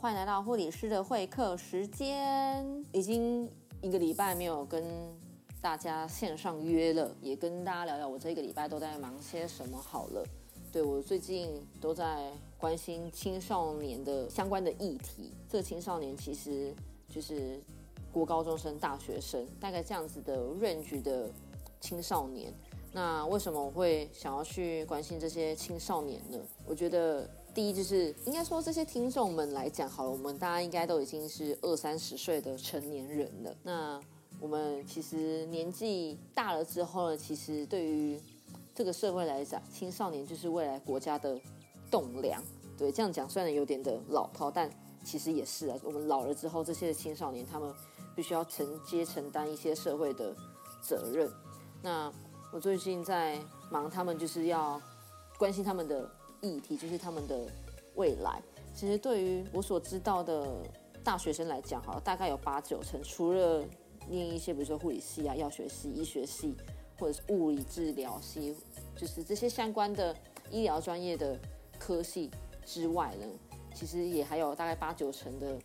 欢迎来到护理师的会客时间。已经一个礼拜没有跟大家线上约了，也跟大家聊聊我这个礼拜都在忙些什么好了。对我最近都在关心青少年的相关的议题。这青少年其实就是国高中生、大学生，大概这样子的 range 的青少年。那为什么我会想要去关心这些青少年呢？我觉得第一就是应该说这些听众们来讲，好了，我们大家应该都已经是二三十岁的成年人了。那我们其实年纪大了之后呢，其实对于这个社会来讲，青少年就是未来国家的栋梁。对，这样讲虽然有点的老套，但其实也是啊。我们老了之后，这些青少年他们必须要承接承担一些社会的责任。那我最近在忙，他们就是要关心他们的议题，就是他们的未来。其实对于我所知道的大学生来讲，哈，大概有八九成，除了念一些比如说护理系啊、药学系、医学系，或者是物理治疗系，就是这些相关的医疗专业的科系之外呢，其实也还有大概八九成的。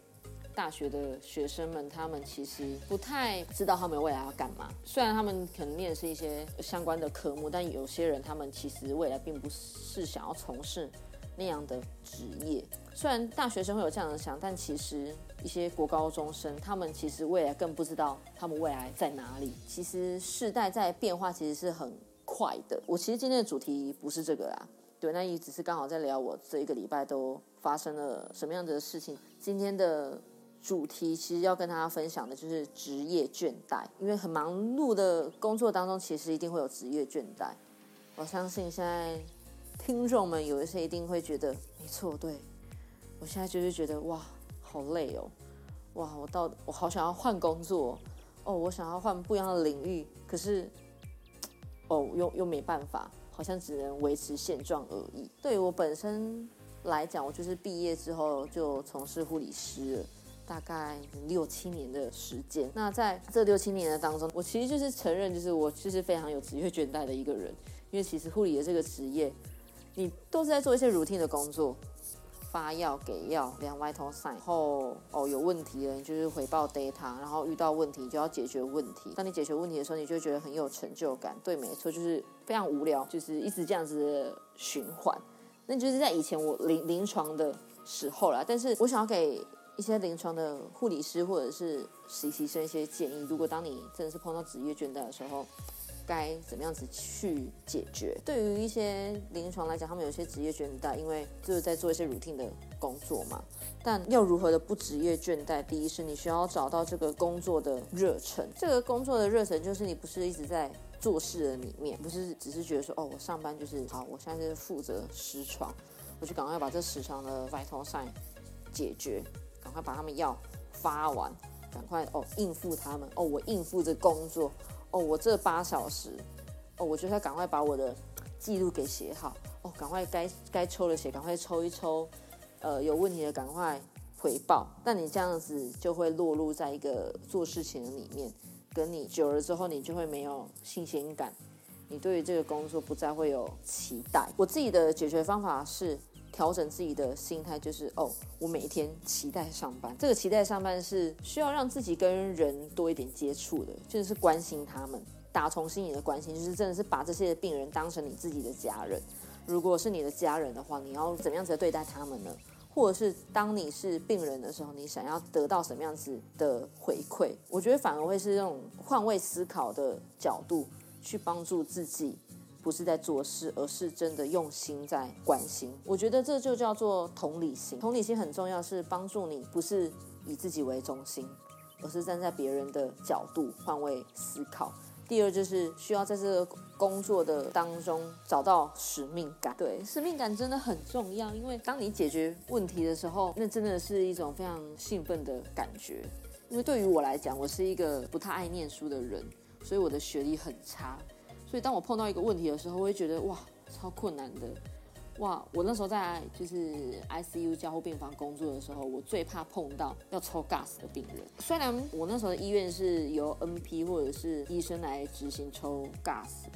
大学的学生们，他们其实不太知道他们未来要干嘛。虽然他们可能念的是一些相关的科目，但有些人他们其实未来并不是想要从事那样的职业。虽然大学生会有这样的想，但其实一些国高中生，他们其实未来更不知道他们未来在哪里。其实世代在变化，其实是很快的。我其实今天的主题不是这个啦，对，那也只是刚好在聊我这一个礼拜都发生了什么样子的事情。今天的。主题其实要跟大家分享的就是职业倦怠，因为很忙碌的工作当中，其实一定会有职业倦怠。我相信现在听众们有一些一定会觉得，没错，对我现在就是觉得哇，好累哦，哇，我到我好想要换工作哦，我想要换不一样的领域，可是哦又又没办法，好像只能维持现状而已。对我本身来讲，我就是毕业之后就从事护理师了。大概六七年的时间，那在这六七年的当中，我其实就是承认，就是我就是非常有职业倦怠的一个人。因为其实护理的这个职业，你都是在做一些 routine 的工作，发药、给药、量 vital sign，然后哦有问题了，你就是回报 data，然后遇到问题就要解决问题。当你解决问题的时候，你就觉得很有成就感。对，没错，就是非常无聊，就是一直这样子的循环。那就是在以前我临临床的时候啦，但是我想要给。一些临床的护理师或者是实习生一些建议，如果当你真的是碰到职业倦怠的时候，该怎么样子去解决？对于一些临床来讲，他们有些职业倦怠，因为就是在做一些 routine 的工作嘛。但要如何的不职业倦怠？第一是你需要找到这个工作的热忱。这个工作的热忱就是你不是一直在做事的里面，不是只是觉得说哦，我上班就是好，我现在是负责实床，我就赶快把这实床的 vital sign 解决。快把他们药发完，赶快哦应付他们哦，我应付着工作哦，我这八小时哦，我就要赶快把我的记录给写好哦，赶快该该抽的血赶快抽一抽，呃有问题的赶快回报。但你这样子就会落入在一个做事情的里面，跟你久了之后，你就会没有新鲜感，你对于这个工作不再会有期待。我自己的解决方法是。调整自己的心态，就是哦，我每一天期待上班。这个期待上班是需要让自己跟人多一点接触的，就是关心他们，打从心里的关心，就是真的是把这些病人当成你自己的家人。如果是你的家人的话，你要怎么样子对待他们呢？或者是当你是病人的时候，你想要得到什么样子的回馈？我觉得反而会是这种换位思考的角度去帮助自己。不是在做事，而是真的用心在关心。我觉得这就叫做同理心。同理心很重要，是帮助你不是以自己为中心，而是站在别人的角度换位思考。第二就是需要在这个工作的当中找到使命感。对，使命感真的很重要，因为当你解决问题的时候，那真的是一种非常兴奋的感觉。因为对于我来讲，我是一个不太爱念书的人，所以我的学历很差。所以当我碰到一个问题的时候，我会觉得哇，超困难的，哇！我那时候在就是 ICU 交互病房工作的时候，我最怕碰到要抽 gas 的病人。虽然我那时候的医院是由 NP 或者是医生来执行抽 gas，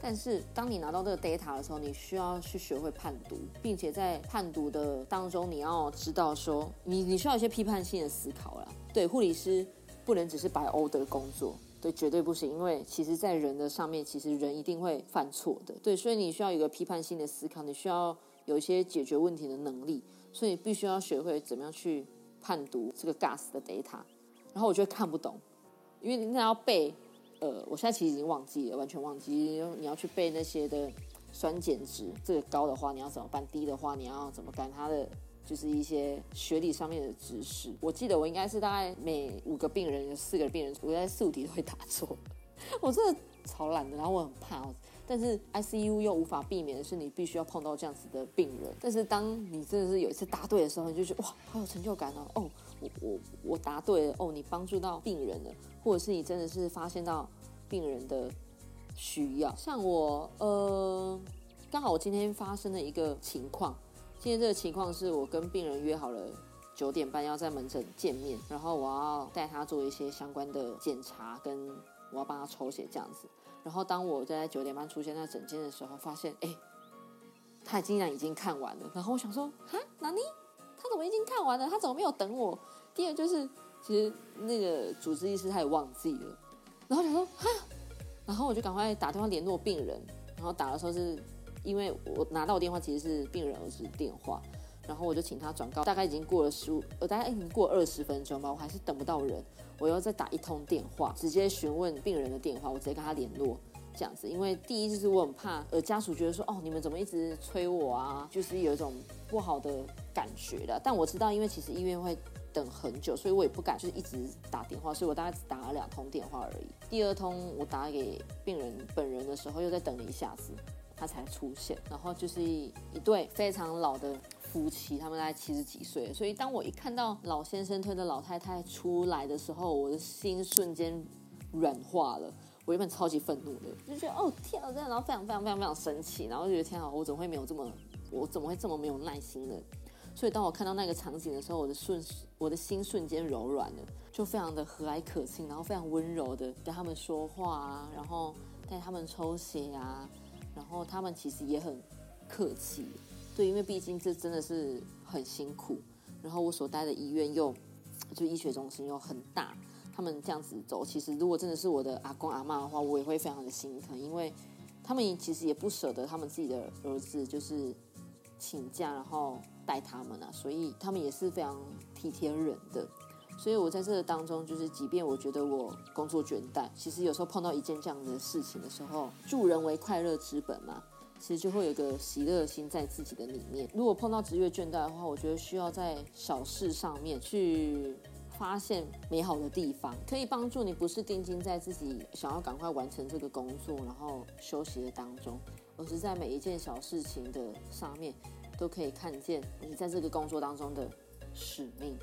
但是当你拿到这个 data 的时候，你需要去学会判读，并且在判读的当中，你要知道说，你你需要一些批判性的思考了。对，护理师不能只是白欧的工作，对，绝对不行，因为其实在人的上面，其实人一定会犯错的。对，所以你需要有个批判性的思考，你需要有一些解决问题的能力，所以你必须要学会怎么样去判读这个 gas 的 data。然后我觉得看不懂，因为你那要背。呃，我现在其实已经忘记了，完全忘记。你要去背那些的酸碱值，这个高的话你要怎么办？低的话你要怎么干？它的就是一些学理上面的知识。我记得我应该是大概每五个病人有四个病人，我在四五题都会答错。我真的超懒的，然后我很怕。但是 ICU 又无法避免的是，你必须要碰到这样子的病人。但是当你真的是有一次答对的时候，你就觉得哇，好有成就感哦！哦。我我我答对了哦，你帮助到病人了，或者是你真的是发现到病人的需要。像我呃，刚好我今天发生的一个情况，今天这个情况是我跟病人约好了九点半要在门诊见面，然后我要带他做一些相关的检查，跟我要帮他抽血这样子。然后当我在九点半出现在诊间的时候，发现哎，他竟然已经看完了。然后我想说，哈，哪里？他怎么已经看完了？他怎么没有等我？第二就是，其实那个主治医师他也忘记了，然后想说哈，然后我就赶快打电话联络病人，然后打的时候是因为我拿到电话其实是病人儿子电话，然后我就请他转告，大概已经过了十五，呃，大概已经过二十分钟吧，我还是等不到人，我要再打一通电话，直接询问病人的电话，我直接跟他联络。这样子，因为第一就是我很怕，呃，家属觉得说，哦，你们怎么一直催我啊？就是有一种不好的感觉的。但我知道，因为其实医院会等很久，所以我也不敢就是一直打电话，所以我大概只打了两通电话而已。第二通我打给病人本人的时候，又在等了一下子，他才出现。然后就是一对非常老的夫妻，他们大概七十几岁，所以当我一看到老先生推着老太太出来的时候，我的心瞬间软化了。我原本超级愤怒的，就觉得哦天啊，真的，然后非常非常非常非常生气，然后就觉得天啊，我怎么会没有这么，我怎么会这么没有耐心呢？所以当我看到那个场景的时候，我的瞬，我的心瞬间柔软了，就非常的和蔼可亲，然后非常温柔的跟他们说话啊，然后带他们抽血啊，然后他们其实也很客气，对，因为毕竟这真的是很辛苦，然后我所待的医院又就医学中心又很大。他们这样子走，其实如果真的是我的阿公阿妈的话，我也会非常的心疼，因为他们其实也不舍得他们自己的儿子就是请假然后带他们啊，所以他们也是非常体贴人的。所以我在这个当中，就是即便我觉得我工作倦怠，其实有时候碰到一件这样的事情的时候，助人为快乐之本嘛，其实就会有个喜乐心在自己的里面。如果碰到职业倦怠的话，我觉得需要在小事上面去。发现美好的地方，可以帮助你，不是定睛在自己想要赶快完成这个工作，然后休息的当中，而是在每一件小事情的上面，都可以看见你在这个工作当中的使命。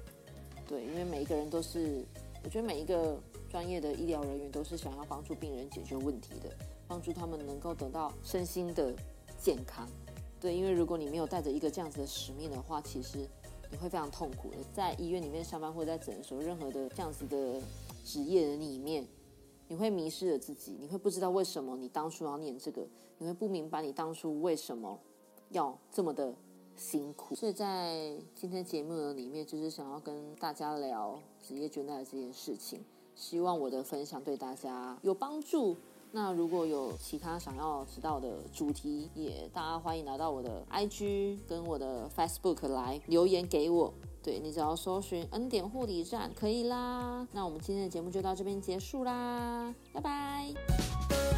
对，因为每一个人都是，我觉得每一个专业的医疗人员都是想要帮助病人解决问题的，帮助他们能够得到身心的健康。对，因为如果你没有带着一个这样子的使命的话，其实。你会非常痛苦的，在医院里面上班或者在诊所，任何的这样子的职业的里面，你会迷失了自己，你会不知道为什么你当初要念这个，你会不明白你当初为什么要这么的辛苦。所以在今天节目的里面，就是想要跟大家聊职业倦怠这件事情，希望我的分享对大家有帮助。那如果有其他想要知道的主题，也大家欢迎来到我的 IG 跟我的 Facebook 来留言给我。对你只要搜寻恩典护理站可以啦。那我们今天的节目就到这边结束啦，拜拜。